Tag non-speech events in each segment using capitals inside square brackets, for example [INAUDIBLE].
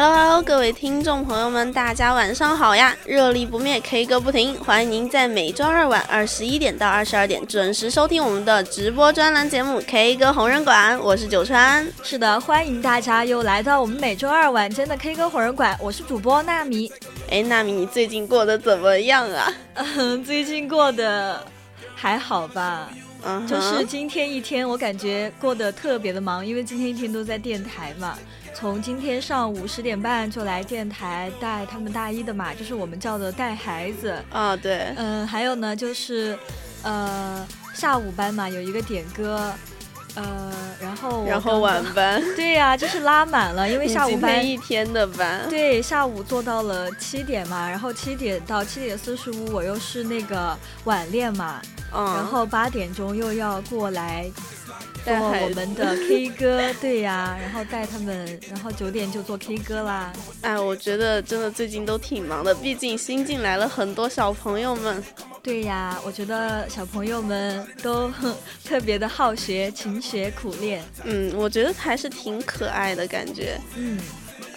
Hello Hello，各位听众朋友们，大家晚上好呀！热力不灭，K 歌不停，欢迎您在每周二晚二十一点到二十二点准时收听我们的直播专栏节目《K 歌红人馆》，我是九川。是的，欢迎大家又来到我们每周二晚间的 K 歌红人馆，我是主播纳米。哎，纳米，你最近过得怎么样啊？嗯，[LAUGHS] 最近过得还好吧？嗯哼，就是今天一天，我感觉过得特别的忙，因为今天一天都在电台嘛。从今天上午十点半就来电台带他们大一的嘛，就是我们叫的带孩子。啊，对，嗯，还有呢，就是呃下午班嘛，有一个点歌，呃，然后我然后晚班，[LAUGHS] 对呀、就是拉满了，因为下午班。一天的班，对，下午做到了七点嘛，然后七点到七点四十五，我又是那个晚练嘛，嗯，然后八点钟又要过来做带我们的 [LAUGHS] K 歌，对呀，然后带他们，然后九点就做 K 歌啦。哎，我觉得真的最近都挺忙的，毕竟新进来了很多小朋友们。对呀，我觉得小朋友们都特别的好学、勤学苦练。嗯，我觉得还是挺可爱的感觉。嗯，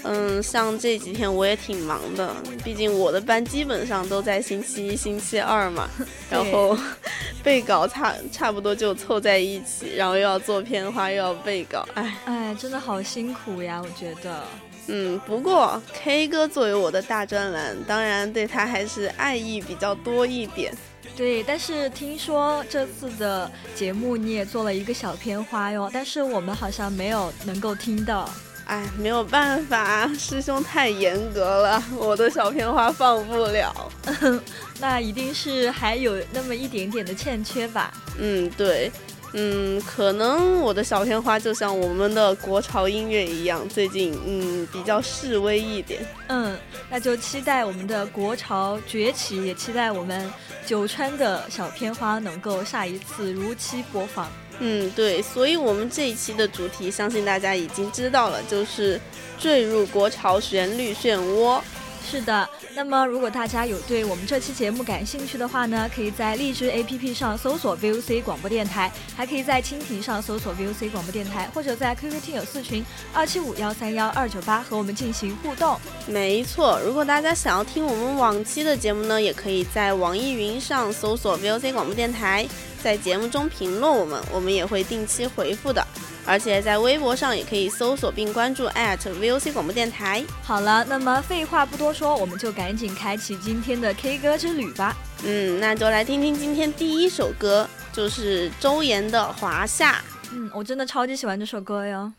嗯，像这几天我也挺忙的，毕竟我的班基本上都在星期一、星期二嘛，[LAUGHS] 然后 [LAUGHS] 背稿差差不多就凑在一起，然后又要做片花，又要背稿，哎，哎，真的好辛苦呀，我觉得。嗯，不过 K 歌作为我的大专栏，当然对他还是爱意比较多一点。对，但是听说这次的节目你也做了一个小片花哟，但是我们好像没有能够听到。哎，没有办法，师兄太严格了，[LAUGHS] 我的小片花放不了。[LAUGHS] 那一定是还有那么一点点的欠缺吧？嗯，对，嗯，可能我的小片花就像我们的国潮音乐一样，最近嗯比较示威一点。嗯，那就期待我们的国潮崛起，也期待我们九川的小片花能够下一次如期播放。嗯，对，所以我们这一期的主题，相信大家已经知道了，就是坠入国潮旋律漩涡。是的，那么如果大家有对我们这期节目感兴趣的话呢，可以在荔枝 APP 上搜索 VOC 广播电台，还可以在蜻蜓上搜索 VOC 广播电台，或者在 QQ 听友四群二七五幺三幺二九八和我们进行互动。没错，如果大家想要听我们往期的节目呢，也可以在网易云上搜索 VOC 广播电台，在节目中评论我们，我们也会定期回复的。而且在微博上也可以搜索并关注 @VOC 广播电台。好了，那么废话不多说，我们就赶紧开启今天的 K 歌之旅吧。嗯，那就来听听今天第一首歌，就是周岩的《华夏》。嗯，我真的超级喜欢这首歌哟。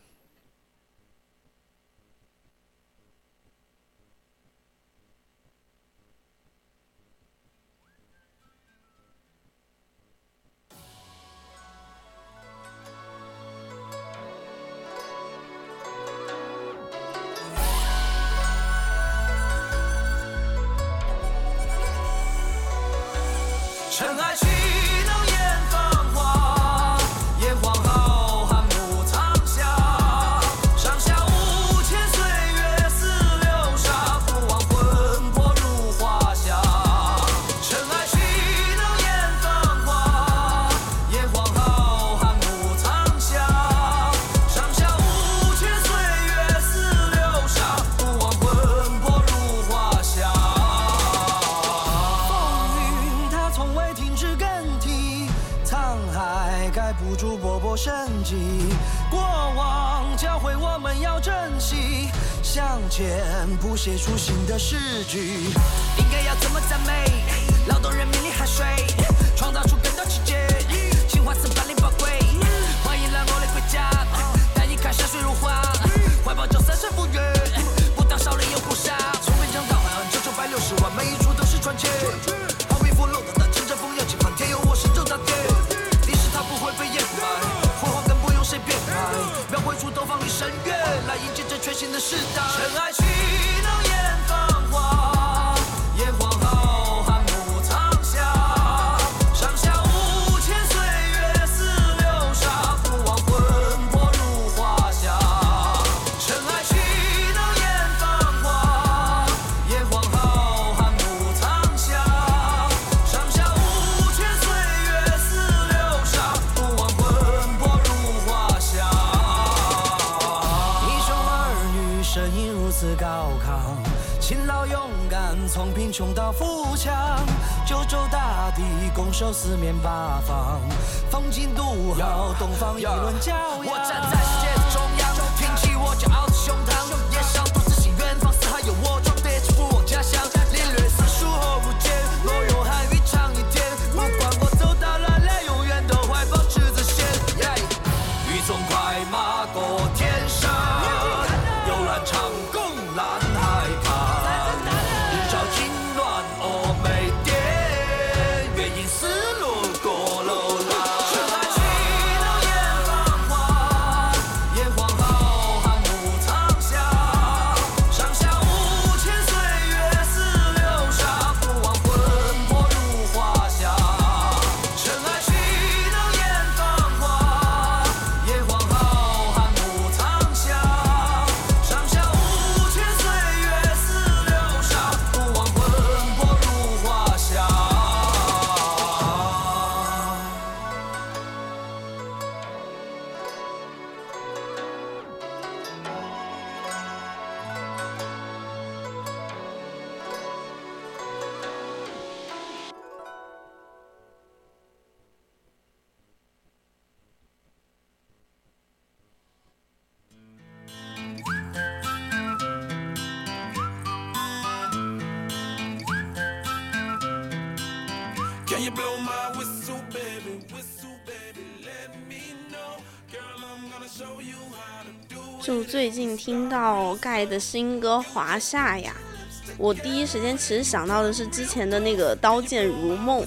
最近听到盖的新歌《华夏》呀，我第一时间其实想到的是之前的那个《刀剑如梦》，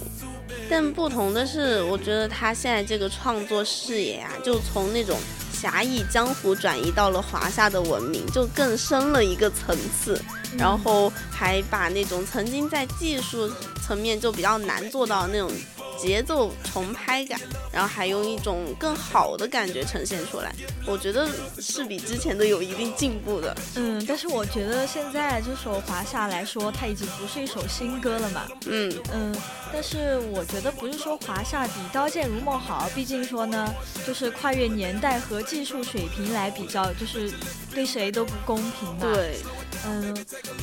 但不同的是，我觉得他现在这个创作视野啊，就从那种侠义江湖转移到了华夏的文明，就更深了一个层次，然后还把那种曾经在技术层面就比较难做到的那种节奏重拍感，然后还用一种更好的感觉呈现出来，我觉得是比之前的有一定进步的。嗯，但是我觉得现在这首《华夏》来说，它已经不是一首新歌了嘛。嗯，嗯，但是我觉得不是说华夏比《刀剑如梦》好，毕竟说呢，就是跨越年代和技术水平来比较，就是对谁都不公平嘛。，对，嗯，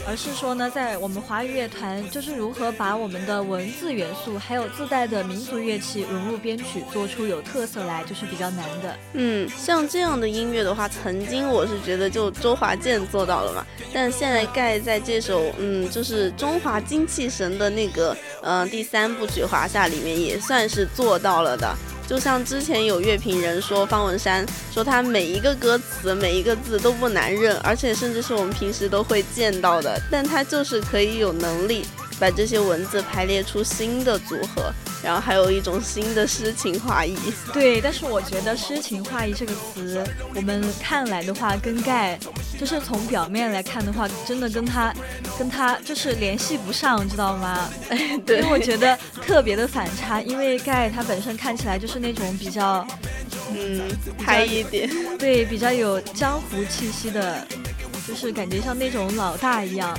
而是说呢，在我们华语乐团就是如何把我们的文字元素还有自带的民族乐器融入编曲，做出有特色来，就是比较难的。嗯，像这样的音乐的话，曾经我是觉得就周华健做到了嘛，但现在盖在这首嗯，就是中华精气神的那个嗯、第三部曲《华夏》里面也算是做到了的。就像之前有乐评人说方文山说他每一个歌词每一个字都不难认，而且甚至是我们平时都会见到的，但他就是可以有能力把这些文字排列出新的组合，然后还有一种新的诗情画意。对，但是我觉得“诗情画意”这个词，我们看来的话，跟盖就是从表面来看的话，真的跟他跟他就是联系不上，知道吗？[LAUGHS] 对因为我觉得特别的反差，因为盖他本身看起来就是那种比较嗯，嗨一点。对比较有江湖气息的。就是感觉像那种老大一样，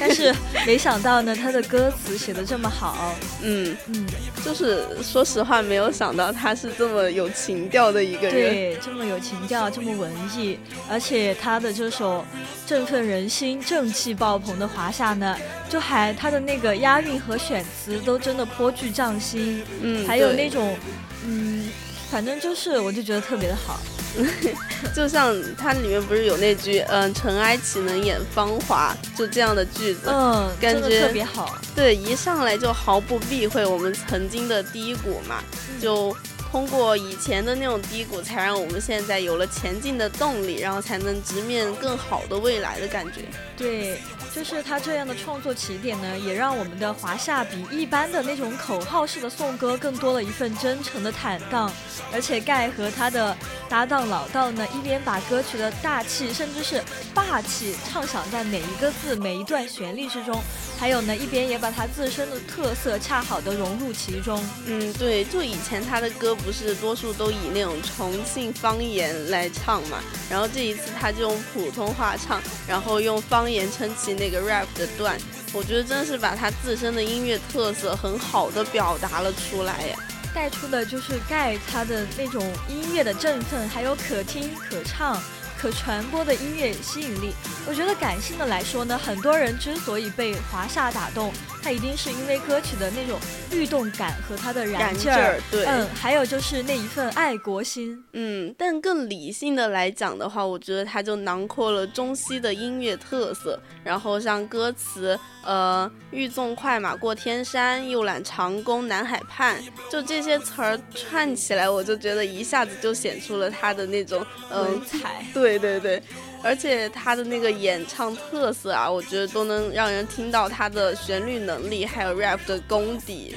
但是没想到呢，他的歌词写的这么好，嗯，嗯，就是说实话，没有想到他是这么有情调的一个人。对，这么有情调，这么文艺，而且他的这首振奋人心、正气爆棚的《华夏》呢，就还他的那个押韵和选词都真的颇具匠心，嗯，还有那种嗯反正就是我就觉得特别的好。[LAUGHS] 就像它里面不是有那句“嗯，尘埃岂能掩芳华”就这样的句子，嗯，感觉特别好。对，一上来就毫不避讳我们曾经的低谷嘛，就。通过以前的那种低谷，才让我们现在有了前进的动力，然后才能直面更好的未来的感觉。对，就是他这样的创作起点呢，也让我们的华夏比一般的那种口号式的颂歌更多了一份真诚的坦荡。而且盖和他的搭档老道呢，一边把歌曲的大气甚至是霸气唱响在每一个字、每一段旋律之中，还有呢，一边也把他自身的特色恰好的融入其中。嗯，对，就以前他的歌。不是多数都以那种重庆方言来唱嘛？然后这一次他就用普通话唱，然后用方言撑起那个 rap 的段，我觉得真的是把他自身的音乐特色很好的表达了出来耶。带出的就是盖他的那种音乐的振奋，还有可听可唱。可传播的音乐吸引力，我觉得感性的来说呢，很多人之所以被华夏打动，它一定是因为歌曲的那种律动感和它的燃劲儿，对，嗯，还有就是那一份爱国心，嗯。但更理性的来讲的话，我觉得它就囊括了中西的音乐特色，然后像歌词，呃，欲纵快马过天山，又揽长弓南海畔，就这些词儿串起来，我就觉得一下子就显出了它的那种文采，[LAUGHS] 对。对对对，而且他的那个演唱特色啊，我觉得都能让人听到他的旋律能力，还有 rap 的功底。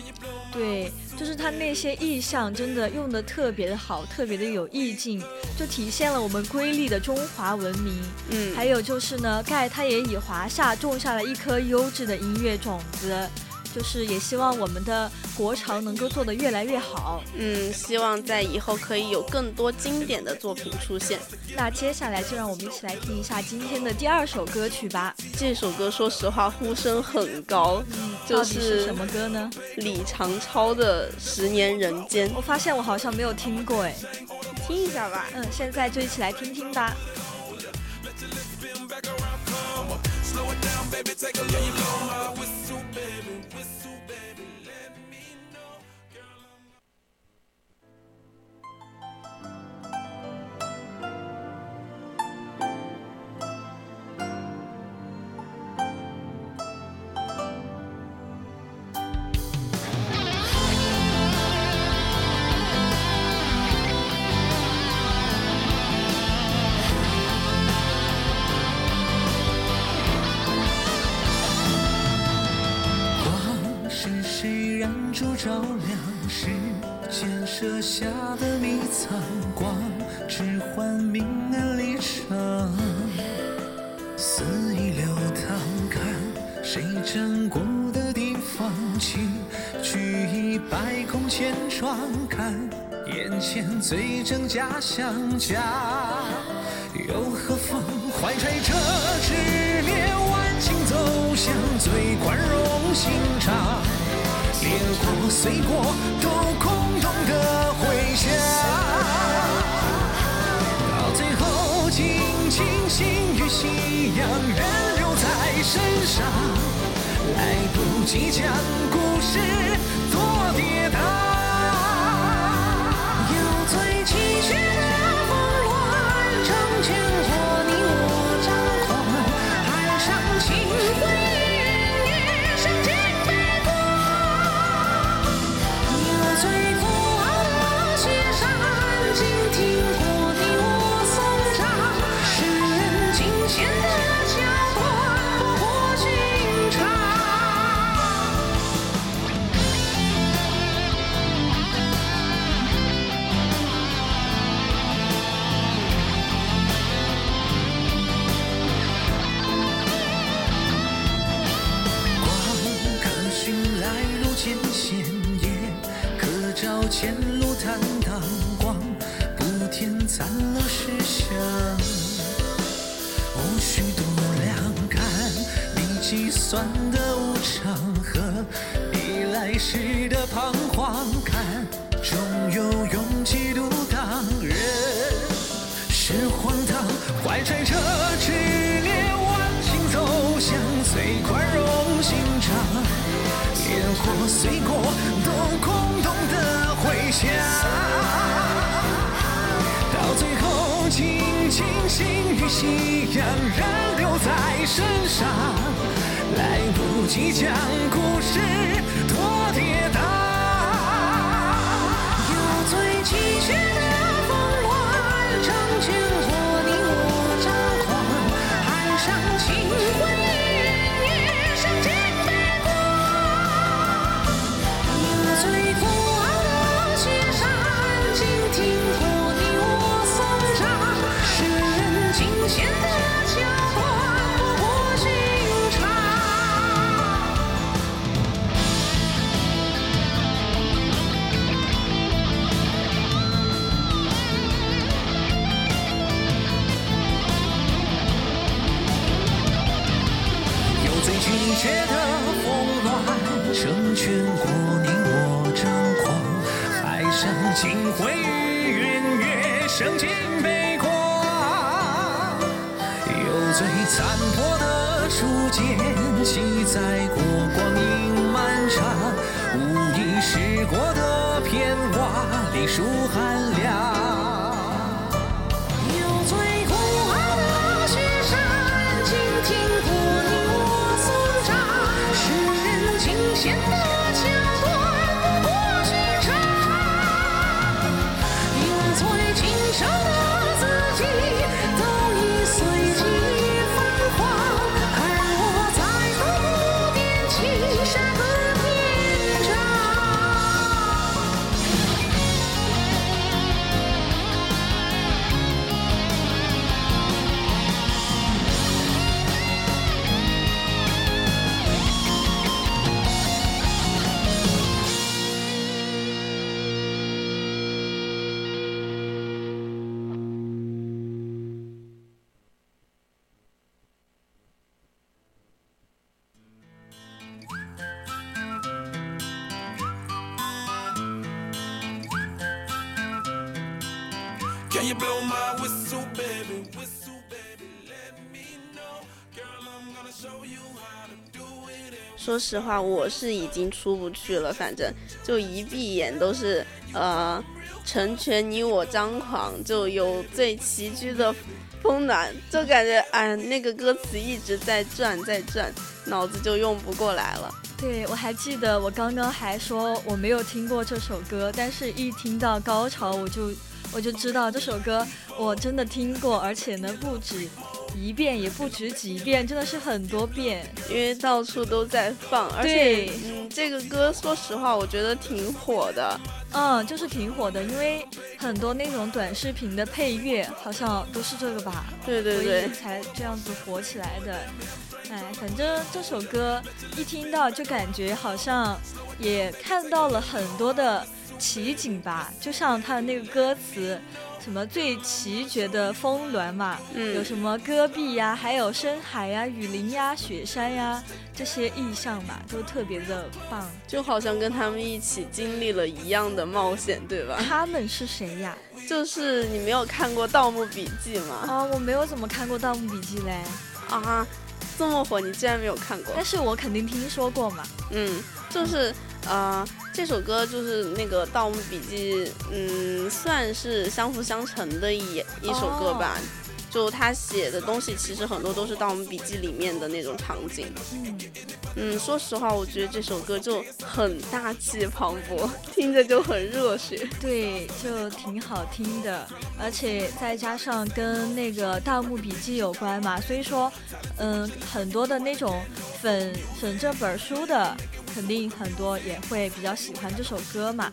对，就是他那些意象真的用的特别的好，特别的有意境，就体现了我们瑰丽的中华文明。嗯，还有就是呢，盖他也以华夏种下了一颗优质的音乐种子。就是也希望我们的国潮能够做得越来越好，嗯，希望在以后可以有更多经典的作品出现。那接下来就让我们一起来听一下今天的第二首歌曲吧。这首歌说实话呼声很高，嗯，就是什么歌呢？李长超的《十年人间》。我发现我好像没有听过，哎，听一下吧。嗯，现在就一起来听听吧。照亮世间设下的迷藏光，置换明暗离场。肆意流淌，看谁站过的地方，请举一百空千窗，看眼前最真假相加，又何妨？怀揣着执念，万顷走向最宽容心肠。烈过碎过，都空洞的回响。到最后，尽情心与夕阳仍留在身上，来不及将故事做跌宕。有最期许的乱的无常和你来时的彷徨，看，终有勇气独当。人是荒唐，怀揣着炽烈万心走向最宽容心肠。烟火碎过，都空洞的回响。到最后，静静心与夕阳，仍留在身上。来不及讲故事多跌宕。有最急切不见，记载过光阴漫长，无意识过的片瓦，历数寒凉。说实话，我是已经出不去了，反正就一闭眼都是呃，成全你我张狂，就有最崎岖的风暖，就感觉哎，那个歌词一直在转在转，脑子就用不过来了。对，我还记得我刚刚还说我没有听过这首歌，但是一听到高潮我就我就知道这首歌我真的听过，而且呢不止一遍，也不止几遍，真的是很多遍。因为到处都在放，而且嗯，这个歌说实话，我觉得挺火的。嗯，就是挺火的，因为很多那种短视频的配乐好像都是这个吧，对对对，才这样子火起来的。哎，反正这首歌一听到就感觉好像也看到了很多的奇景吧，就像他的那个歌词，什么最奇绝的峰峦嘛，嗯有什么戈壁呀，还有深海呀、雨林呀、雪山呀这些意象嘛，都特别的棒。就好像跟他们一起经历了一样的冒险，对吧？他们是谁呀？就是你没有看过《盗墓笔记》吗？啊、我没有怎么看过《盗墓笔记》嘞，啊，这么火，你竟然没有看过？但是我肯定听说过嘛。嗯，就是呃，这首歌就是那个《盗墓笔记》，嗯，算是相辅相成的一一首歌吧。就他写的东西，其实很多都是《盗墓笔记》里面的那种场景。嗯，嗯，说实话，我觉得这首歌就很大气磅礴，听着就很热血。对，就挺好听的，而且再加上跟那个《盗墓笔记》有关嘛，所以说，嗯，很多的那种粉粉这本书的，肯定很多也会比较喜欢这首歌嘛。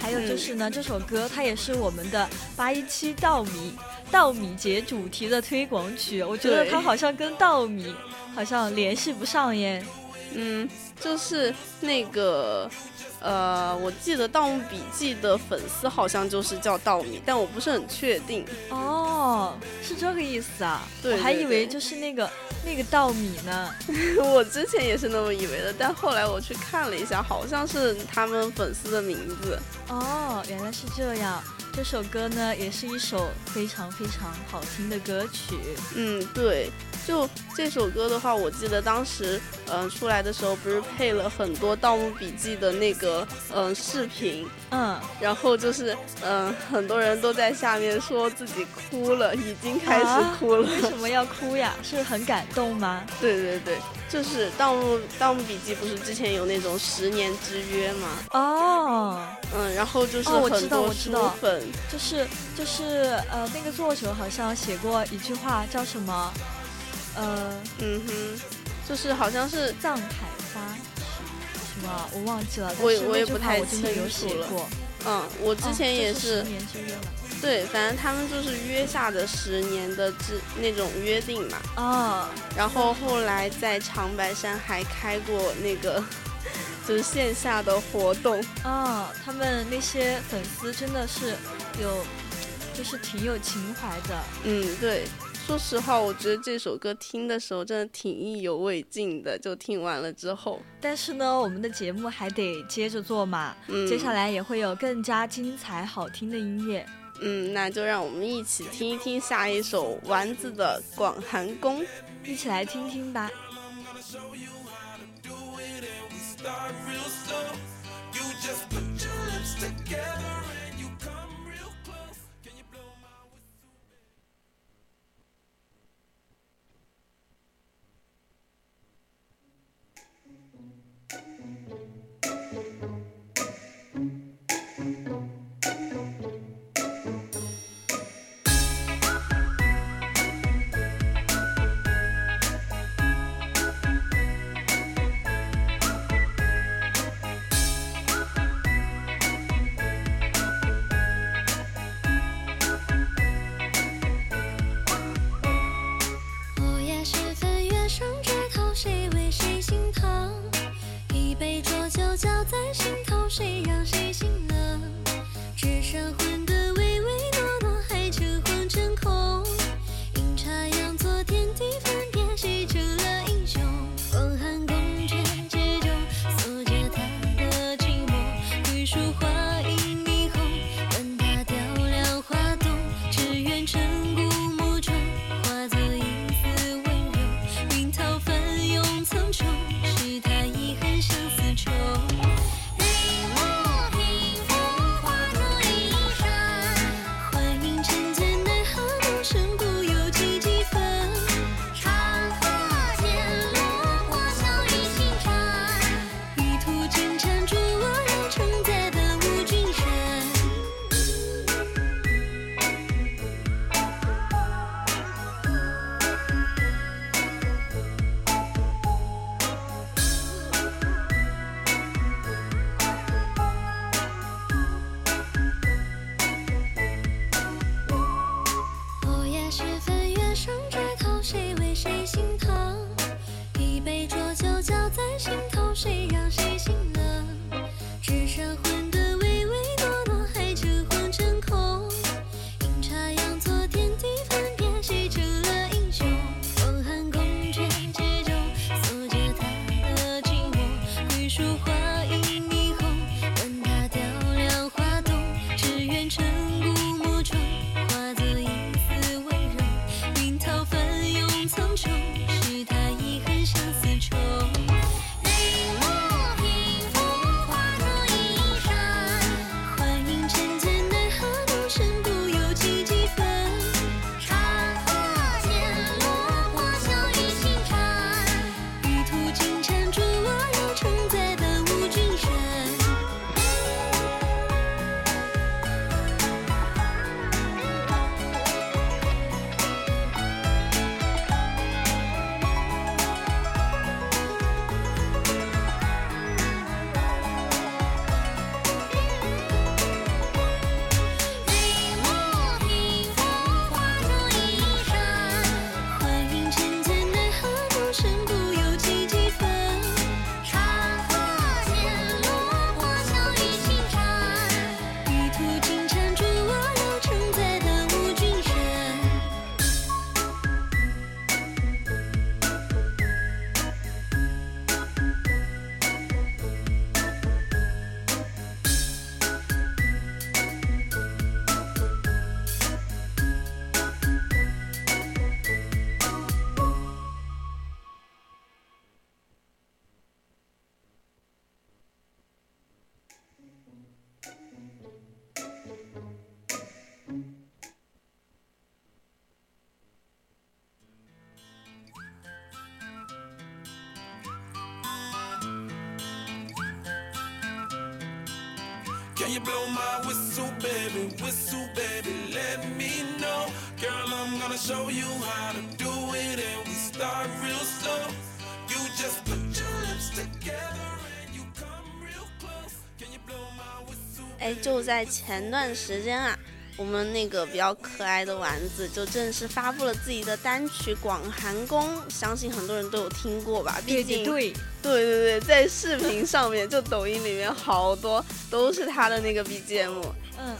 还有就是呢，这首歌它也是我们的八一七稻米稻米节主题的推广曲，我觉得它好像跟稻米好像联系不上耶。嗯，就是那个，呃，我记得《盗墓笔记》的粉丝好像就是叫稻米，但我不是很确定。哦，是这个意思啊，对我还以为就是那个那个稻米呢。[LAUGHS] 我之前也是那么以为的，但后来我去看了一下，好像是他们粉丝的名字。哦，原来是这样。这首歌呢，也是一首非常非常好听的歌曲。嗯，对，就这首歌的话，我记得当时，嗯，出来的时候不是配了很多《盗墓笔记》的那个，嗯，视频，嗯，然后就是，嗯，很多人都在下面说自己哭了，已经开始哭了。为什么要哭呀？是很感动吗？对对对，就是《盗墓盗墓笔记》不是之前有那种十年之约吗？哦，嗯，然后就是很多书粉，就是就是呃，那个作者好像写过一句话，叫什么？呃，嗯哼，就是好像是藏海花什么，我忘记了。我我也不太清楚了。嗯，我之前也是。对，反正他们就是约下的十年的之那种约定嘛。啊。然后后来在长白山还开过那个，[LAUGHS] 就是线下的活动。啊，他们那些粉丝真的是有，就是挺有情怀的。嗯，对。说实话我觉得这首歌听的时候真的挺意犹未尽的就听完了之后。但是呢我们的节目还得接着做嘛嗯接下来也会有更加精彩好听的音乐。嗯那就让我们一起听一听下一首丸子的广寒宫。一起来听听吧。Just put your lips together. Can you blow my whistle, baby? Whistle, baby, let me know. Girl, I'm gonna show you how to do it, and we start real slow. You just put your lips together and you come real close. Can you blow my whistle? 哎，就在前段时间啊， 我们那个比较可爱的丸子就正式发布了自己的单曲《广寒宫》，相信很多人都有听过吧？毕竟对对，对对对，在视频上面，就抖音里面好多都是他的那个 BGM。嗯，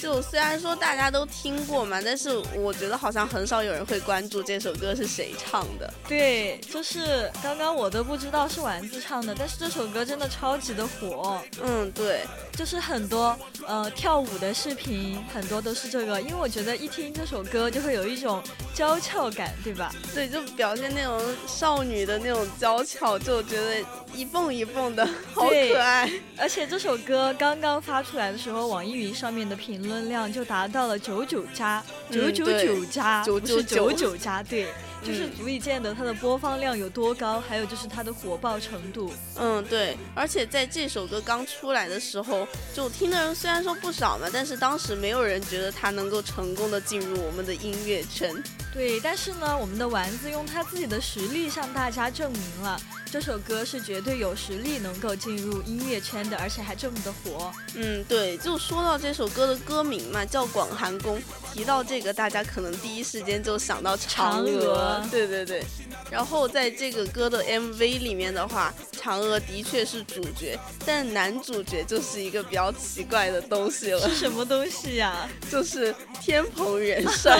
就虽然说大家都听过嘛，但是我觉得好像很少有人会关注这首歌是谁唱的。对，就是刚刚我都不知道是丸子唱的，但是这首歌真的超级的火，嗯，对，就是很多呃跳舞的视频，很多都是这个，因为我觉得一听这首歌就会有一种娇俏感，对吧？对，就表现那种少女的那种娇俏，就觉得一蹦一蹦的，好可爱。而且这首歌刚刚发出来的时候，网易云上面的评论量就达到了九九加，九九九加，不是九九加，对，就是嗯足以见得它的播放量有多高，还有就是它的火爆程度。嗯，对，而且在这首歌刚出来的时候，就听的人虽然说不少嘛，但是当时没有人觉得它能够成功的进入我们的音乐圈。对，但是呢，我们的丸子用他自己的实力向大家证明了这首歌是绝对有实力能够进入音乐圈的，而且还这么的火。嗯，对，就说到这首歌的歌名嘛，叫《广寒宫》。提到这个，大家可能第一时间就想到嫦嫦娥对对对。然后在这个歌的 MV 里面的话，嫦娥的确是主角，但男主角就是一个比较奇怪的东西了是，什么东西呀、[LAUGHS] 就是天蓬元 [LAUGHS] 帅。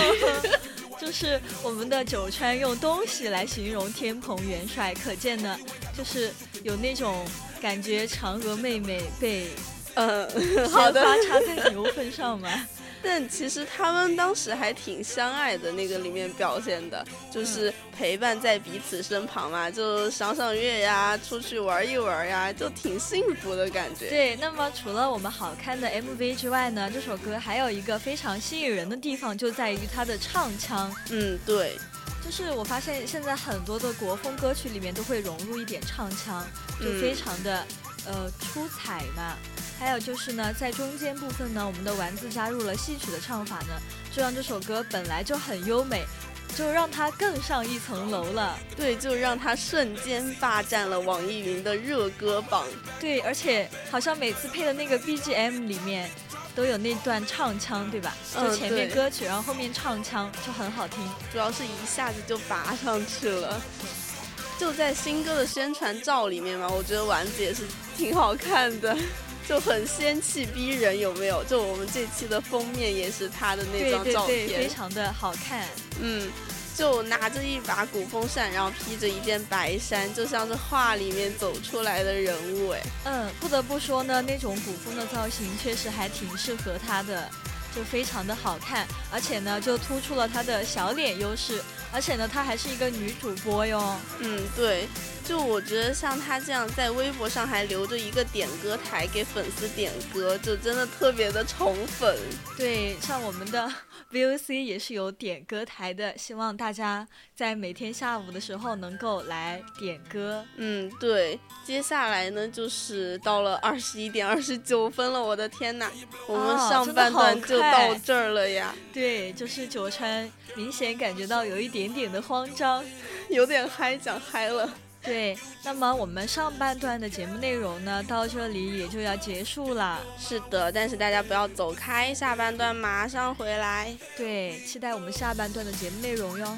就是我们的九川用东西来形容天蓬元帅，可见呢，就是有那种感觉，嫦娥妹妹被呃，好的。插在牛粪上嘛。但其实他们当时还挺相爱的，那个里面表现的，就是陪伴在彼此身旁嘛，就赏赏月呀，出去玩一玩呀，就挺幸福的感觉。对，那么除了我们好看的 MV 之外呢，这首歌还有一个非常吸引人的地方，就在于它的唱腔。嗯，对，就是我发现现在很多的国风歌曲里面都会融入一点唱腔，就非常的、呃出彩嘛。还有就是呢，在中间部分呢，我们的丸子加入了戏曲的唱法呢，就让这首歌本来就很优美，就让它更上一层楼了。对，就让它瞬间霸占了网易云的热歌榜。对，而且好像每次配的那个 BGM 里面都有那段唱腔，对吧？就嗯前面歌曲，然后后面唱腔就很好听。主要是一下子就拔上去了。就在新歌的宣传照里面嘛，我觉得丸子也是挺好看的，就很仙气逼人，有没有？就我们这期的封面也是他的那张照对对，片，非常的好看。嗯，就拿着一把古风扇，然后披着一件白衫，就像是画里面走出来的人物，哎，嗯，不得不说呢，那种古风的造型确实还挺适合他的，就非常的好看，而且呢，就突出了她的小脸优势，而且呢，她还是一个女主播哟。嗯，对。就我觉得像他这样在微博上还留着一个点歌台给粉丝点歌，就真的特别的宠粉。对，像我们的 [LAUGHS] VOC 也是有点歌台的，希望大家在每天下午的时候能够来点歌。嗯，对，接下来呢就是到了二十一点二十九分了，我的天呐，我们哦上半段就到这儿了呀，对，就是九川明显感觉到有一点点的慌张。有点嗨，讲嗨了。对，那么我们上半段的节目内容呢，到这里也就要结束了。是的，但是大家不要走开，下半段马上回来。对，期待我们下半段的节目内容哟。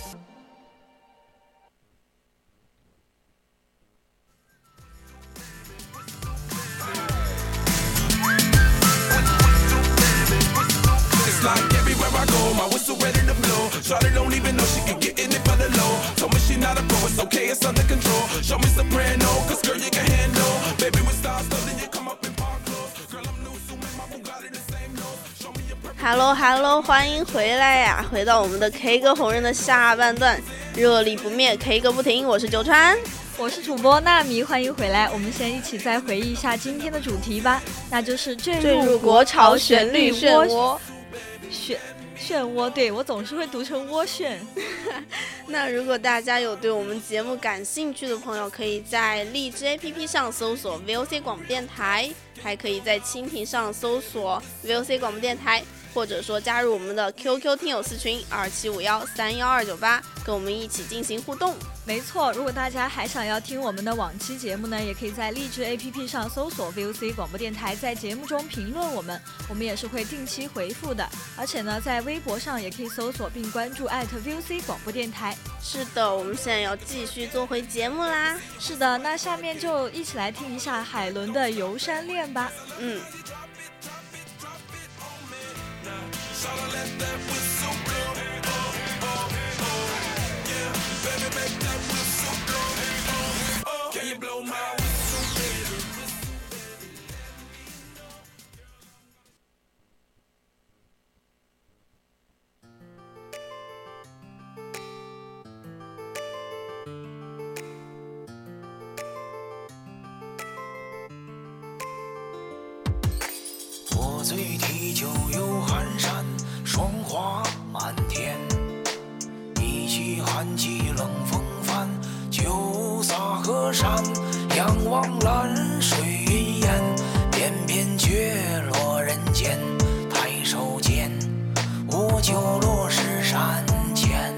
Charlotte don't even know she can get in it for the low. Told me she not it's okay, it's under control. Show me soprano, cause girl, you can handle. Baby, with stars, so then you come up in park clothes. Girl, I'm new, so make my Bugatti the same nose. Show me your purple. Hello Hello，欢迎回来呀！回到我们的 K 歌红人的下半段，热力不灭，K 歌不停。我是九川。我是主播纳米，欢迎回来。我们先一起再回忆一下今天的主题吧，那就是坠坠入入国潮旋旋律漩涡涡。漩漩涡，对我总是会读成涡旋。[LAUGHS] 那如果大家有对我们节目感兴趣的朋友，可以在荔枝 APP 上搜索 VOC 广播电台，还可以在蜻蜓上搜索 VOC 广播电台，或者说加入我们的 QQ 听友四群二七五幺三幺二九八，跟我们一起进行互动。没错，如果大家还想要听我们的往期节目呢，也可以在荔枝 APP 上搜索 VOC 广播电台，在节目中评论我们，我们也是会定期回复的。而且呢，在微博上也可以搜索并关注艾特 VOC 广播电台。是的，我们现在要继续做回节目啦。是的，那下面就一起来听一下海伦的《游山恋》吧。嗯，我醉提酒游寒山，霜花满天。一骑寒气，酒洒河山。仰望蓝水云烟，翩翩却落人间。抬手间，我就落石山前。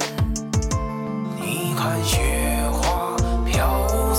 你看雪花飘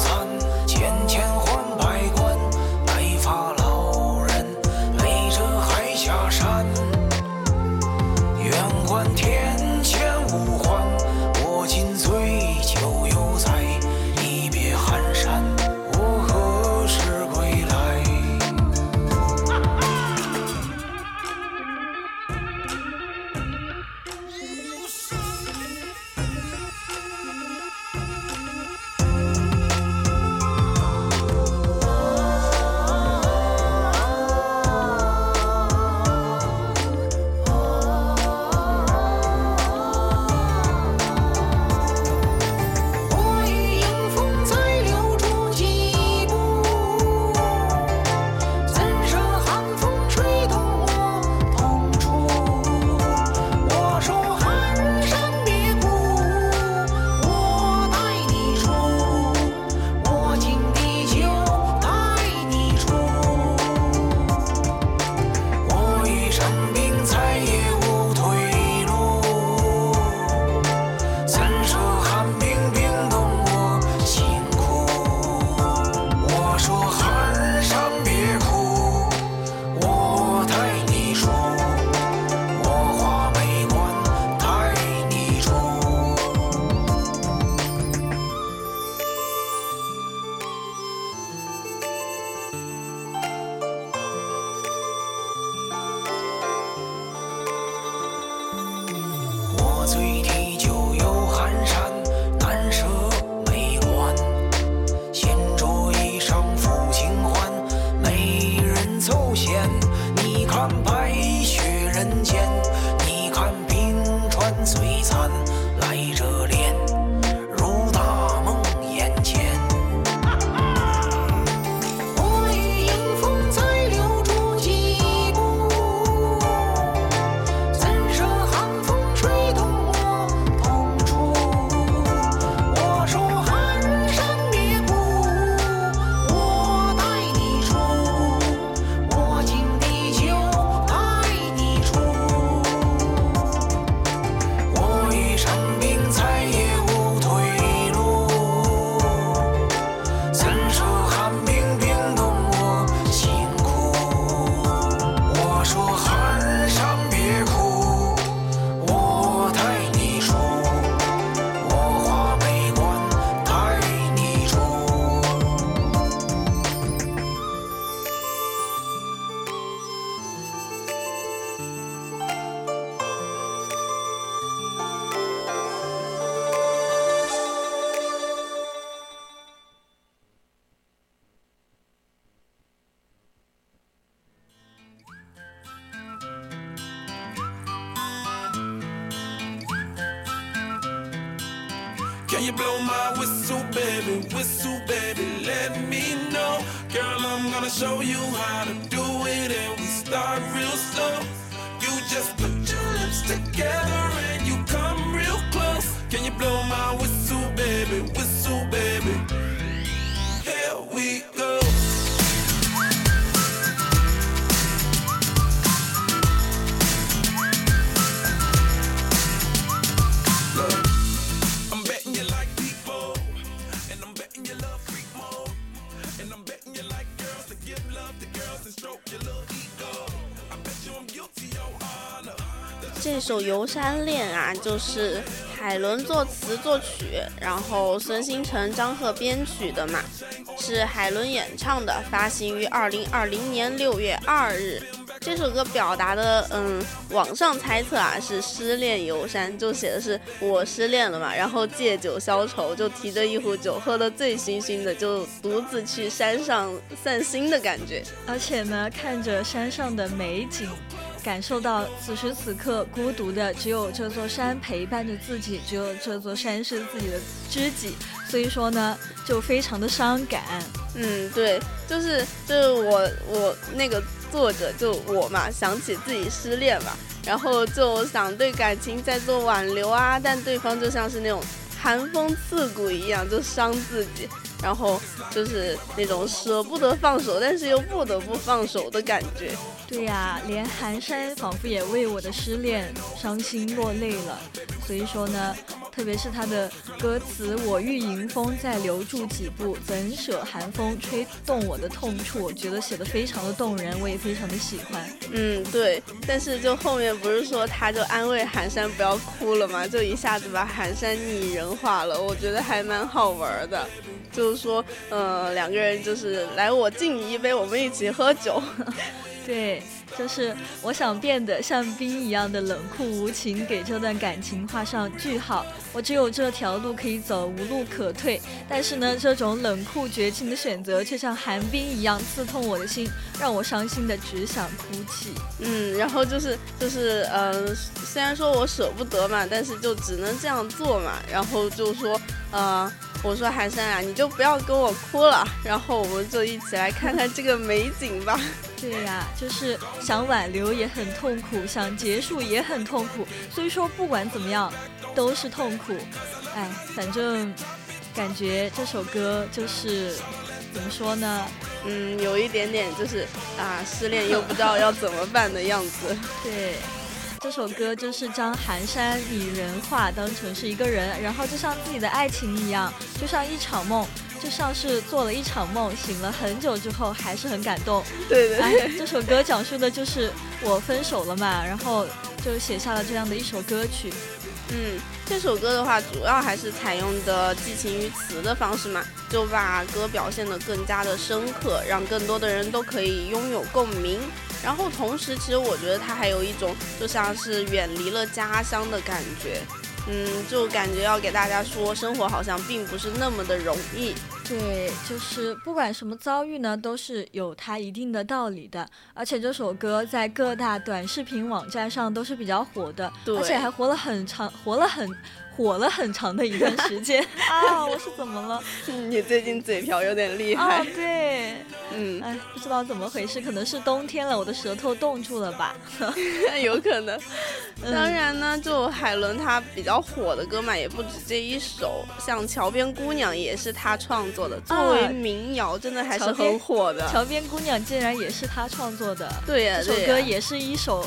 这首《游山恋》啊，就是海伦作词作曲，然后孙星辰、张赫编曲的嘛，是海伦演唱的，发行于二零二零年六月二日。这首歌表达的，嗯，网上猜测啊是失恋游山，就写的是我失恋了嘛，然后借酒消愁，就提着一壶酒，喝得醉醺醺的，就独自去山上散心的感觉。而且呢，看着山上的美景，感受到此时此刻孤独的只有这座山陪伴着自己，只有这座山是自己的知己，所以说呢，就非常的伤感。嗯，对，就是就是我我那个作者就我嘛，想起自己失恋嘛，然后就想对感情在做挽留啊，但对方就像是那种寒风刺骨一样，就伤自己。然后就是那种舍不得放手，但是又不得不放手的感觉。对呀，连寒山仿佛也为我的失恋伤心落泪了。所以说呢。特别是他的歌词，我欲迎风再留住几步。怎舍寒风吹动我的痛处？我觉得写的非常的动人，我也非常的喜欢。嗯，对。但是就后面不是说他就安慰寒山不要哭了吗？就一下子把寒山拟人化了。我觉得还蛮好玩的，就是说呃，两个人就是来我敬你一杯，我们一起喝酒。对就是我想变得像冰一样的冷酷无情给这段感情画上句号。我只有这条路可以走无路可退但是呢这种冷酷绝情的选择却像寒冰一样刺痛我的心让我伤心的只想哭泣。嗯然后就是就是呃虽然说我舍不得嘛但是就只能这样做嘛然后就说呃我说寒山啊你就不要跟我哭了。然后我们就一起来看看这个美景吧。对呀，就是想挽留也很痛苦，想结束也很痛苦。所以说不管怎么样都是痛苦。哎，反正感觉这首歌就是怎么说呢？嗯，有一点点就是啊，失恋又不知道要怎么办的样子。[LAUGHS] 对，这首歌就是将寒山拟人化，当成是一个人，然后就像自己的爱情一样，就像一场梦。就像是做了一场梦醒了很久之后还是很感动。对对对这首歌讲述的就是我分手了嘛然后就写下了这样的一首歌曲。嗯这首歌的话主要还是采用的寄情于词的方式嘛就把歌表现的更加的深刻让更多的人都可以拥有共鸣。然后同时其实我觉得它还有一种就像是远离了家乡的感觉。嗯就感觉要给大家说生活好像并不是那么的容易。对就是不管什么遭遇呢都是有它一定的道理的而且这首歌在各大短视频网站上都是比较火的而且还活了很长活了很火了很长的一段时间 [LAUGHS] [LAUGHS] 啊！我是怎么了？[LAUGHS] 你最近嘴瓢有点厉害。对，嗯，哎，不知道怎么回事，可能是冬天了，我的舌头冻住了吧？有可能。当然呢，就海伦她比较火的歌嘛，也不止这一首，像《桥边姑娘》也是她创作的，作为民谣，真的还是很火的。桥边姑娘竟然也是她创作的？对呀，这首歌也是一首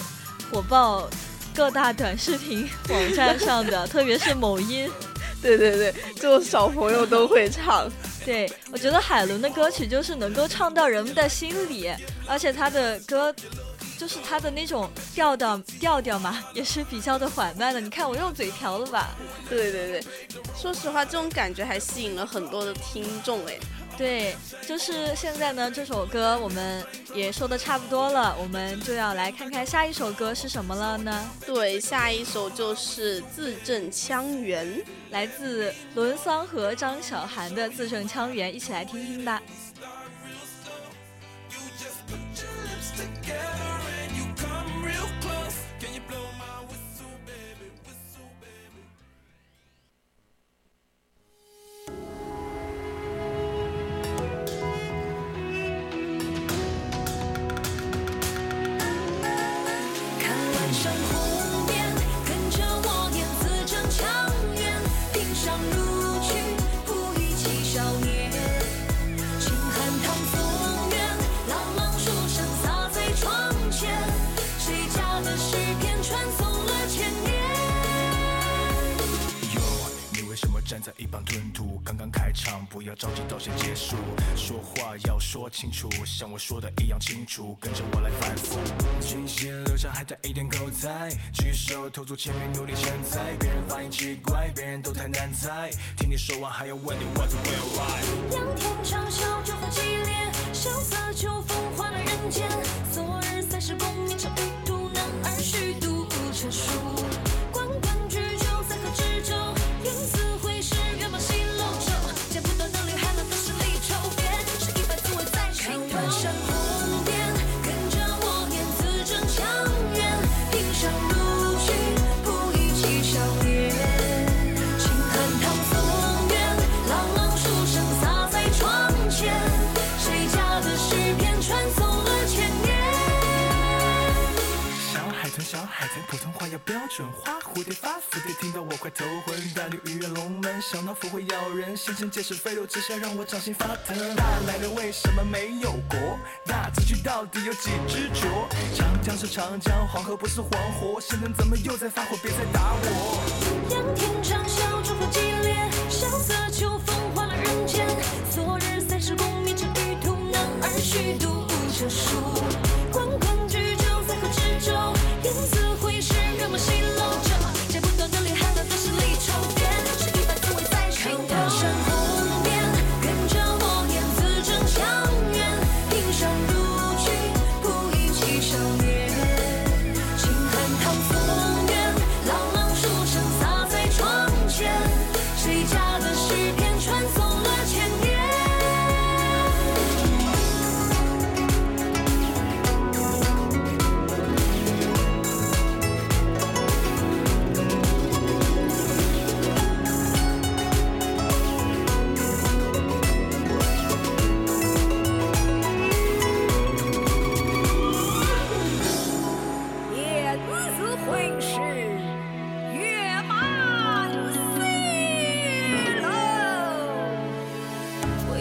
火爆。各大短视频网站上的特别是某音。[LAUGHS] 对对对就小朋友都会唱。[LAUGHS] 对我觉得海伦的歌曲就是能够唱到人们的心里而且她的歌就是她的那种调调调调嘛也是比较的缓慢的。你看我用嘴调的吧。对对对。说实话这种感觉还吸引了很多的听众诶对，就是现在呢，这首歌我们也说的差不多了，我们就要来看看下一首歌是什么了呢？对，下一首就是《字正腔圆》，来自伦桑和张小涵的《字正腔圆》，一起来听听吧。You just put your lips together. 站在一旁吞吐？刚刚开场，不要着急到先结束。说话要说清楚，像我说的一样清楚，跟着我来反复。清晰留下还带一点口才，举手投足前面努力成才。别人发音奇怪，别人都太难猜。听你说完还要问你 What's real right？仰天长啸，就很激烈，萧瑟秋风换了人间。昨日三十功名尘与土，男儿虚度车书。关关雎鸠，在河之洲，雁死海豚，普通话要标准化。蝴蝶发福蝶，听到我快头昏。大鲤鱼跃龙门，小脑斧会咬人。先生借势飞流直下，让我掌心发疼。大男人为什么没有国？大字句到底有几只脚？长江是长江，黄河不是黄河。现在怎么又在发火？别再打我！仰天长啸，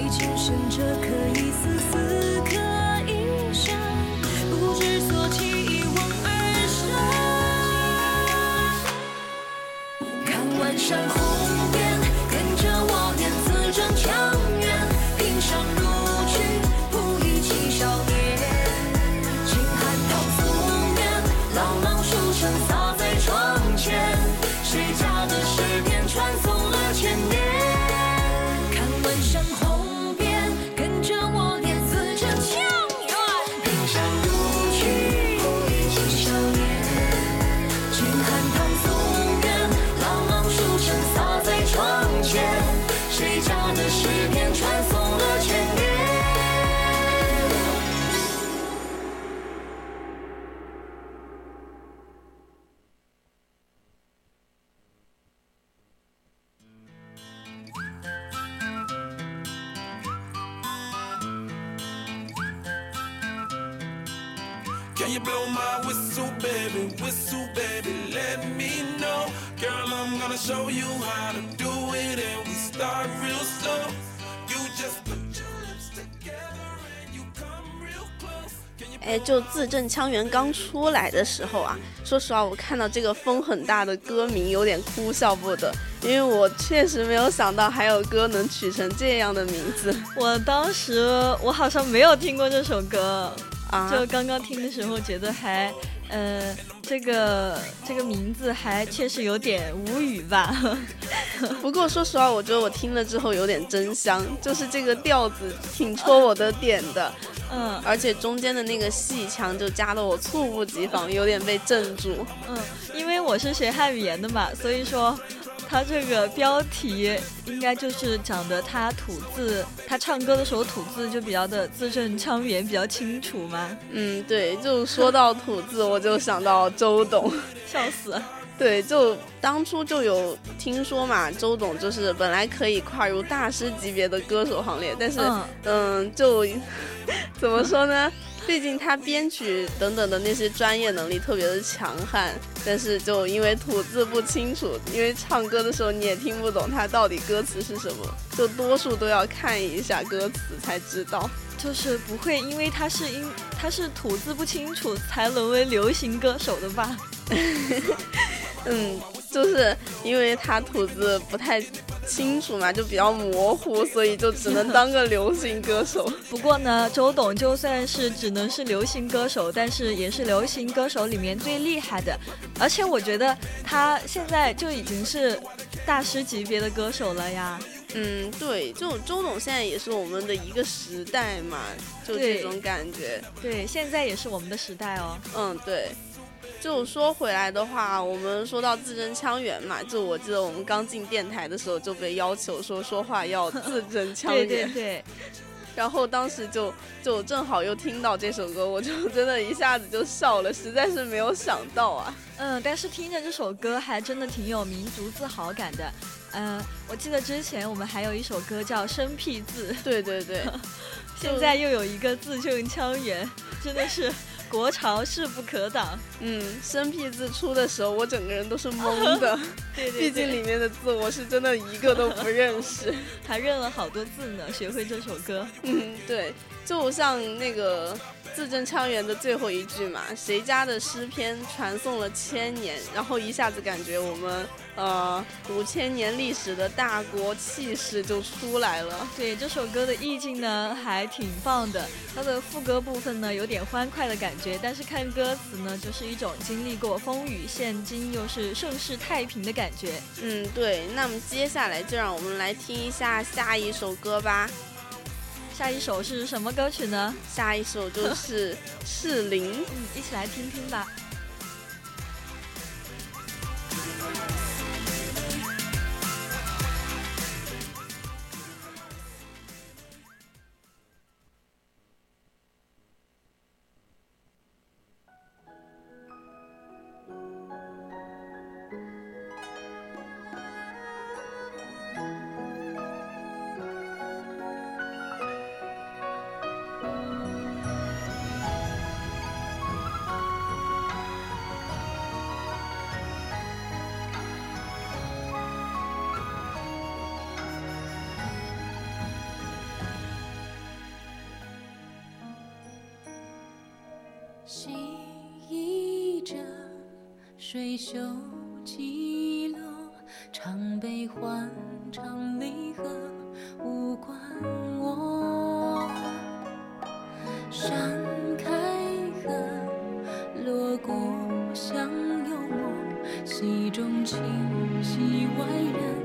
情深这颗一丝丝正腔圆刚出来的时候啊，说实话，我看到这个风很大的歌名有点哭笑不得，因为我确实没有想到还有歌能取成这样的名字 [LAUGHS] 我当时我好像没有听过这首歌，啊。就刚刚听的时候觉得还，呃，这个这个名字还确实有点无语吧。[LAUGHS] 不过说实话，我觉得我听了之后有点真香，就是这个调子挺戳我的点的，嗯而且中间的那个戏腔就加得我猝不及防，有点被镇住。嗯，因为我是学汉语言的嘛，所以说。他这个标题应该就是讲的他吐字，他唱歌的时候吐字就比较的字正腔圆，比较清楚嘛。嗯，对，就说到吐字，我就想到周董。[LAUGHS] 笑死！对，就当初就有听说嘛，周董就是本来可以跨入大师级别的歌手行列，但是嗯嗯，就 [LAUGHS] 怎么说呢？毕竟他编曲等等的那些专业能力特别的强悍，但是就因为吐字不清楚，因为唱歌的时候你也听不懂他到底歌词是什么，就多数都要看一下歌词才知道。就是不会因为他是因他是吐字不清楚才沦为流行歌手的吧？[LAUGHS] 嗯，就是因为他吐字不太清楚嘛，就比较模糊，所以就只能当个流行歌手。[LAUGHS] 不过呢，周董就算是只能是流行歌手，但是也是流行歌手里面最厉害的，而且我觉得他现在就已经是大师级别的歌手了呀。嗯，对，就周董现在也是我们的一个时代嘛，就这种感觉。对，现在也是我们的时代哦。嗯，对。就说回来的话，我们说到字正腔圆嘛，就我记得我们刚进电台的时候就被要求说说话要字正腔对圆，对对，[LAUGHS] 然后当时就就正好又听到这首歌，我就真的一下子就笑了，实在是没有想到啊。嗯，但是听着这首歌还真的挺有民族自豪感的。嗯，我记得之前我们还有一首歌叫《生僻字》，对对对，[LAUGHS] 现在又有一个字正腔圆，真的是国潮势不可挡。嗯，生僻字出的时候，我整个人都是懵的，[LAUGHS] 对对毕竟里面的字我是真的一个都不认识。[LAUGHS] 还认了好多字呢，学会这首歌。嗯，对，就像那个字正腔圆的最后一句嘛，谁家的诗篇传颂了千年，然后一下子感觉我们呃五千年历史的大国气势就出来了。对这首歌的意境呢，还挺棒的。它的副歌部分呢，有点欢快的感觉，但是看歌词呢，就是一种经历过风雨，现今又是盛世太平的感觉。嗯，对，那么接下来就让我们来听一下下一首歌吧。下一首是什么歌曲呢？下一首就是 [LAUGHS]《赤伶》。嗯，一起来听听吧。戏外人，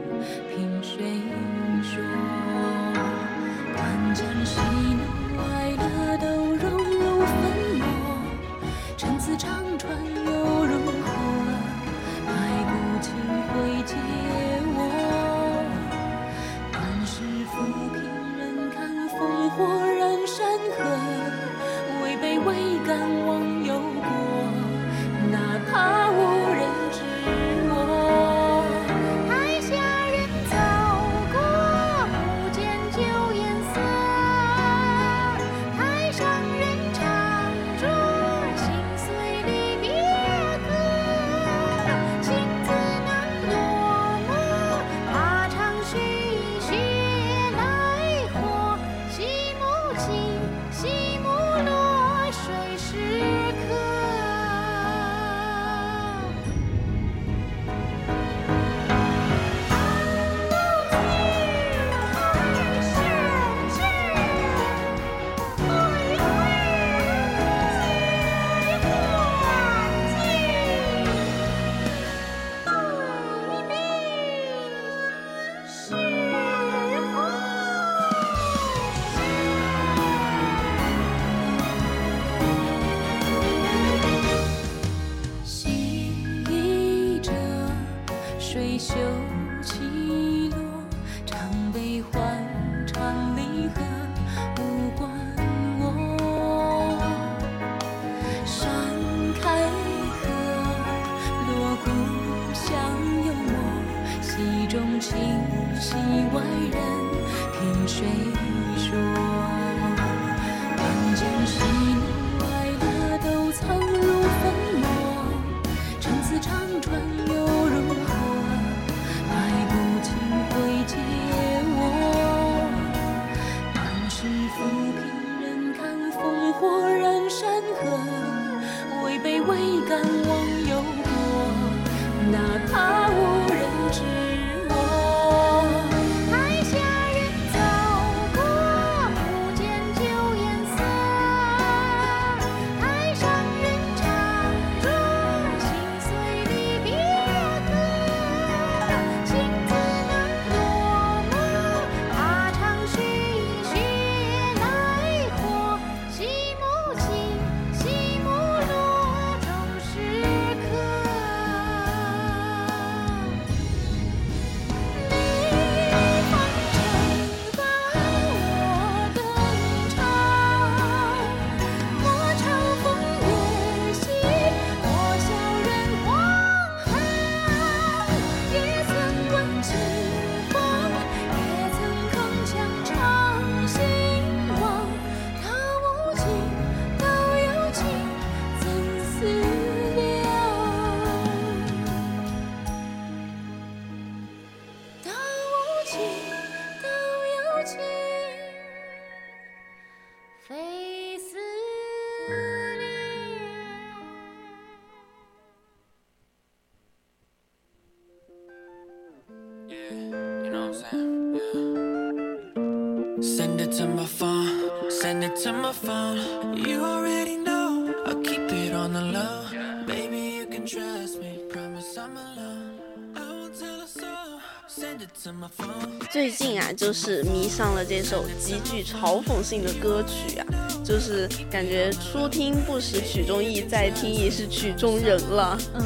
my phone. You already know, I'll keep it on the low. Baby, you can trust me, promise I'm alone. I won't tell a soul, send it to my phone. 最近啊，就是迷上了这首极具嘲讽性的歌曲啊，就是感觉初听不识曲中意，再听已是曲中人了。嗯，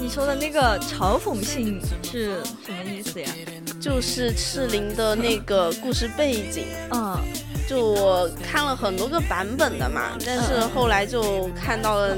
你说的那个嘲讽性是什么意思呀？就是赤灵的那个故事背景，嗯，就我看了很多个版本的嘛，但是后来就看到了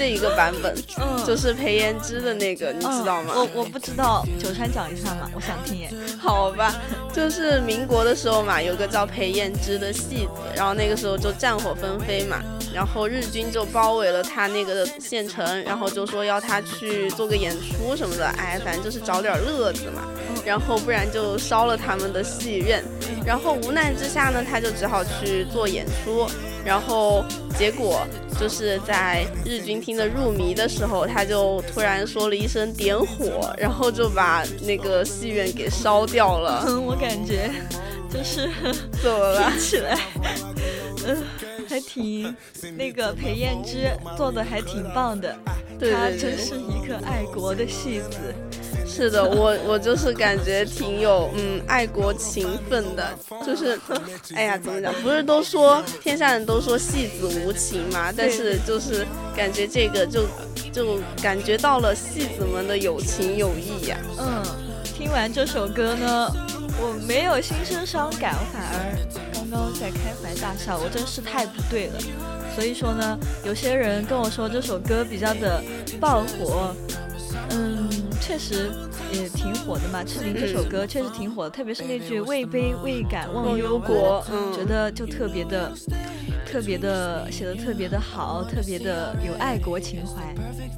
这一个版本，嗯就是裴妍之的那个，你知道吗？嗯我我不知道，九川讲一下嘛，我想听耶。好吧，就是民国的时候嘛，有个叫裴燕之的戏子，然后那个时候就战火纷飞嘛，然后日军就包围了他那个县城，然后就说要他去做个演出什么的，哎，反正就是找点乐子嘛，然后不然就烧了他们的戏院，然后无奈之下呢，他就只好去做演出，然后结果就是在日军听得入迷的时候，他就突然说了一声点火，然后就把那个戏院给烧掉了。嗯，[LAUGHS] 我感觉就是怎么了？起来，嗯、还挺那个裴燕之做的还挺棒的，对对对她真是一个爱国的戏子。是的，我我就是感觉挺有嗯爱国情分的，就是，哎呀，怎么讲？不是都说天下人都说戏子无情嘛，但是就是感觉这个就就感觉到了戏子们的有情有义呀、嗯，听完这首歌呢，我没有心生伤感，我反而刚刚在开怀大笑，我真是太不对了。所以说呢，有些人跟我说这首歌比较的爆火，嗯，确实也挺火的嘛。赤伶这首歌确实挺火的，特别是那句“位卑未敢忘忧国”，嗯觉得就特别的、特别的写的特别的好，特别的有爱国情怀。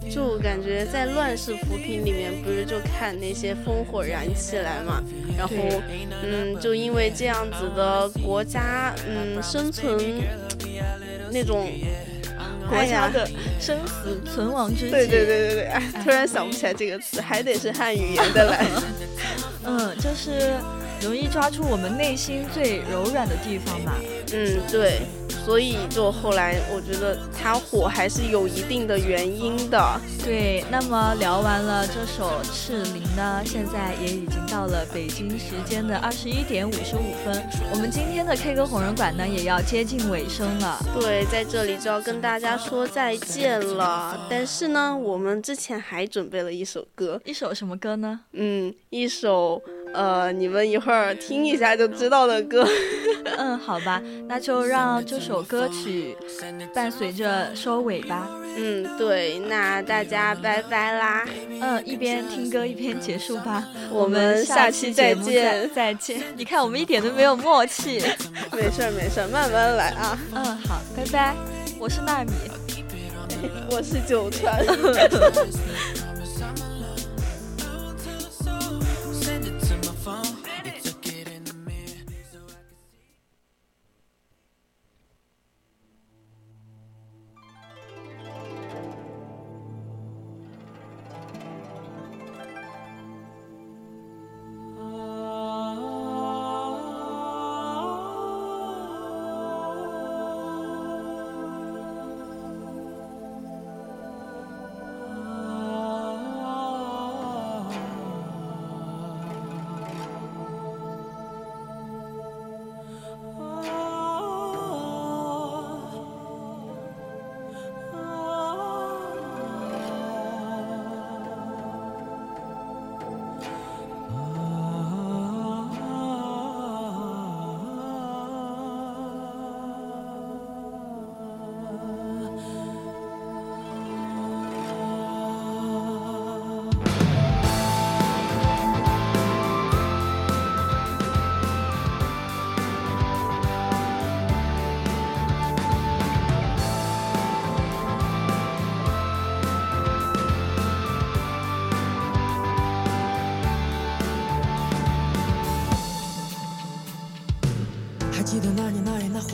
就感觉在乱世浮萍里面，不是就看那些烽火燃起来嘛，然后嗯，就因为这样子的国家嗯生存那种国家的生死存亡之际，对对对对对，哎，突然想不起来这个词，还得是汉语言的来。[LAUGHS] 嗯，就是容易抓住我们内心最柔软的地方嘛。嗯，对，所以就后来我觉得它火还是有一定的原因的。对，那么聊完了这首《赤灵》呢，现在也已经到了北京时间的二十一点五十五分，我们今天的 K 歌红人馆呢也要接近尾声了。对，在这里就要跟大家说再见了。但是呢，我们之前还准备了一首歌，一首什么歌呢？嗯，一首呃，你们一会儿听一下就知道的歌。嗯，好吧，那就让这首歌曲伴随着收尾吧。嗯，对，那大家拜拜啦。嗯，一边听歌一边结束吧。我们下下期再见再见。你看，我们一点都没有默契。没事儿没事儿，慢慢来啊。嗯，好，拜拜。我是纳米。[LAUGHS] 我是九川。[LAUGHS]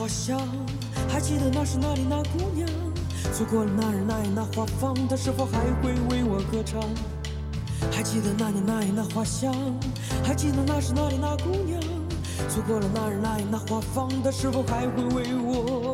想，还记得那时那里那姑娘。错过了那日那夜那花房，她是否还会为我歌唱？还记得那年那夜那花香，还记得那时那里那姑娘。错过了那日那夜那花房，她是否还会为我